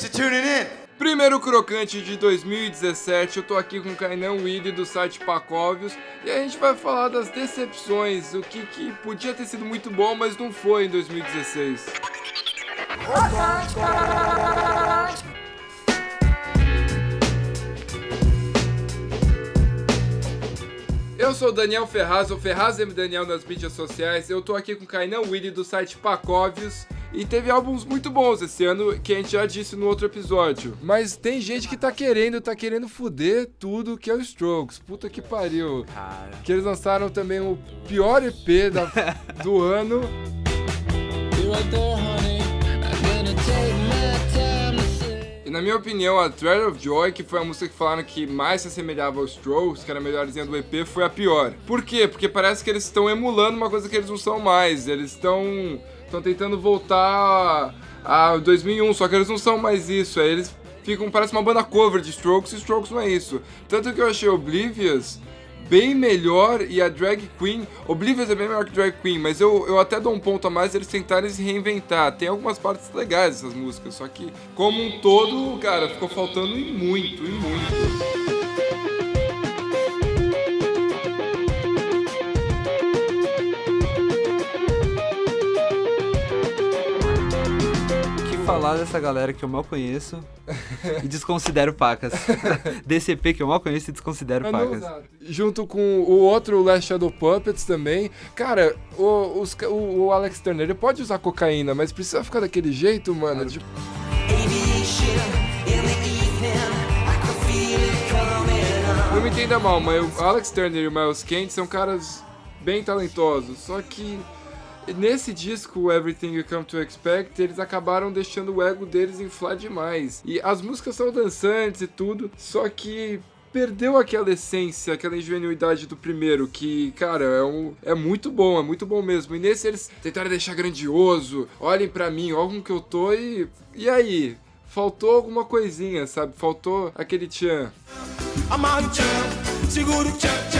Thanks for tuning in. Primeiro crocante de 2017, eu tô aqui com o Kainan Willi do site Pacóvios e a gente vai falar das decepções, o que, que podia ter sido muito bom, mas não foi em 2016. Eu sou o Daniel Ferraz, o Ferraz M. Daniel nas mídias sociais. Eu tô aqui com o Kainan Willi do site Pacóvios. E teve álbuns muito bons esse ano, que a gente já disse no outro episódio. Mas tem gente que tá querendo, tá querendo fuder tudo que é o Strokes. Puta que pariu. Cara. Que eles lançaram também o pior EP da, do ano. E na minha opinião, a Thread of Joy, que foi a música que falaram que mais se assemelhava aos Strokes, que era a melhorzinha do EP, foi a pior. Por quê? Porque parece que eles estão emulando uma coisa que eles não são mais. Eles estão estão tentando voltar a 2001, só que eles não são mais isso. Aí eles ficam, parece uma banda cover de Strokes, e Strokes não é isso. Tanto que eu achei Oblivious bem melhor e a Drag Queen, Oblivious é bem melhor que Drag Queen, mas eu, eu até dou um ponto a mais eles tentarem se reinventar. Tem algumas partes legais dessas músicas, só que como um todo, cara, ficou faltando e muito, e muito. Falar dessa galera que eu mal conheço e desconsidero pacas. DCP que eu mal conheço e desconsidero não, pacas. exato. Junto com o outro Last Shadow Puppets também. Cara, o, os o, o Alex Turner ele pode usar cocaína, mas precisa ficar daquele jeito, mano. Tipo, não me entenda mal, mas o Alex Turner e o Miles Kent são caras bem talentosos. Só que nesse disco, Everything You Come to Expect, eles acabaram deixando o ego deles inflar demais. E as músicas são dançantes e tudo, só que perdeu aquela essência, aquela ingenuidade do primeiro, que, cara, é, um, é muito bom, é muito bom mesmo. E nesse eles tentaram deixar grandioso, olhem pra mim, olhem como que eu tô e. E aí? Faltou alguma coisinha, sabe? Faltou aquele tchan. Amarre o tchan, segura o tchan, tchan,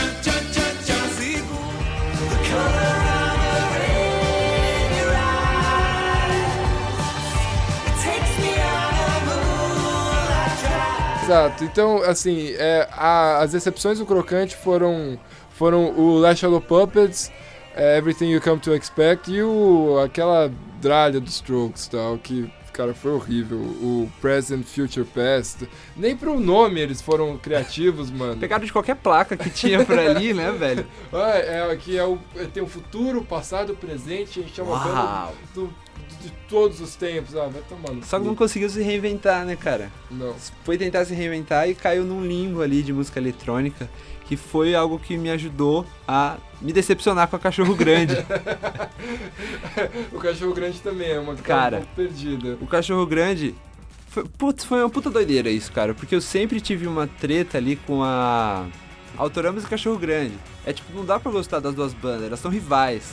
tchan, tchan, Exato. Então, assim, é, a- as exceções do Crocante foram, foram o Last Shadow Puppets, é, Everything You Come to Expect e o, aquela dralha dos Strokes tal, que, cara, foi horrível. O Present, Future, Past. Nem pro nome eles foram criativos, mano. Pegaram de qualquer placa que tinha por ali, né, velho? Ah, é, aqui é o, é, tem o futuro, o passado, o presente, a gente é banda Uau. do- de todos os tempos. Ah, vai tomando. Só que não conseguiu se reinventar, né, cara? Não. Foi tentar se reinventar e caiu num limbo ali de música eletrônica, que foi algo que me ajudou a me decepcionar com a Cachorro Grande. O Cachorro Grande também é uma tá Cara. um perdida. O Cachorro Grande. Foi, putz, foi uma puta doideira isso, cara. Porque eu sempre tive uma treta ali com a. Autoramos e Cachorro Grande. É tipo, não dá pra gostar das duas bandas, elas são rivais.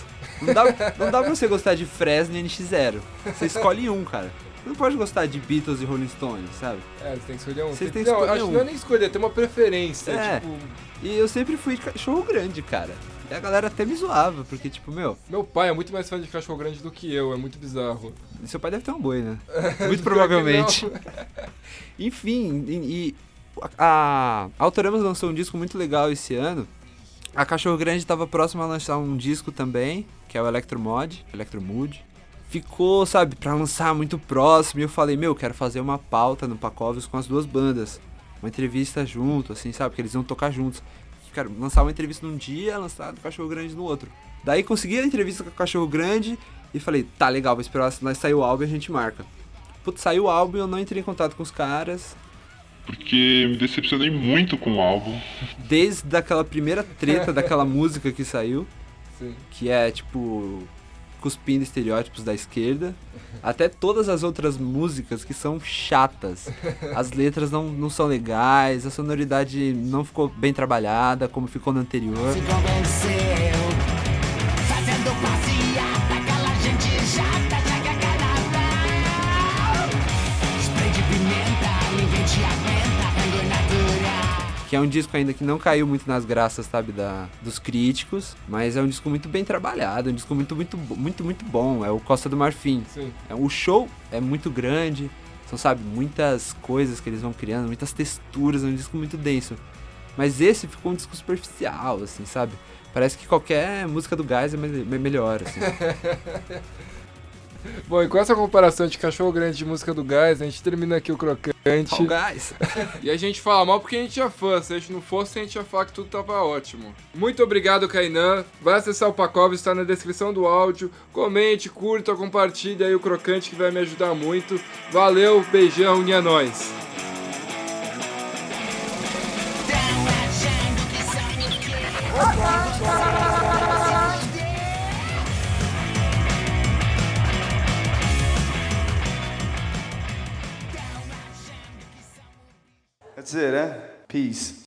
Não dá, não dá pra você gostar de Fresno e NX0. Você escolhe um, cara. Você não pode gostar de Beatles e Rolling Stones, sabe? É, você tem que escolher um. Vocês Tem- que não, escolher acho um. que não é nem escolher, tem uma preferência. É. Tipo, E eu sempre fui de Cachorro Grande, cara. E a galera até me zoava, porque, tipo, meu, meu pai é muito mais fã de Cachorro Grande do que eu, é muito bizarro. seu pai deve ter um boi, né? Muito provavelmente. não. Enfim, e, e a a Autoramos lançou um disco muito legal esse ano. A Cachorro Grande estava próxima a lançar um disco também, que é o Electromod, Electromood. Ficou, sabe, pra lançar muito próximo. E eu falei, meu, quero fazer uma pauta no Pacóvios com as duas bandas. Uma entrevista junto, assim, sabe? Porque eles iam tocar juntos. Quero lançar uma entrevista num dia, lançar do Cachorro Grande no outro. Daí consegui a entrevista com o Cachorro Grande e falei, tá legal, vou esperar nós sair o álbum e a gente marca. Putz, saiu o álbum e eu não entrei em contato com os caras. Porque me decepcionei muito com o álbum. Desde aquela primeira treta daquela música que saiu, Sim. que é tipo cuspindo estereótipos da esquerda, até todas as outras músicas que são chatas. As letras não, não são legais, a sonoridade não ficou bem trabalhada como ficou no anterior. Se convenceu, Que é um disco ainda que não caiu muito nas graças, sabe, da, dos críticos, mas é um disco muito bem trabalhado, um disco muito, muito, muito, muito bom. É o Costa do Marfim. Sim. É, O show é muito grande, São, sabe, muitas coisas que eles vão criando, muitas texturas, é um disco muito denso. Mas esse ficou um disco superficial, assim, sabe? Parece que qualquer música do Gás é me- me- melhor, assim. Bom, e com essa comparação de cachorro grande de música do gás, a gente termina aqui o crocante. Fall Guys! E a gente fala mal porque a gente é fã. Se a gente não fosse, a gente ia falar que tudo tava ótimo. Muito obrigado, Kainan. Vai acessar o Pacov, está na descrição do áudio. Comente, curta, compartilhe aí o crocante que vai me ajudar muito. Valeu, beijão e é nóis. That's it, huh? Peace.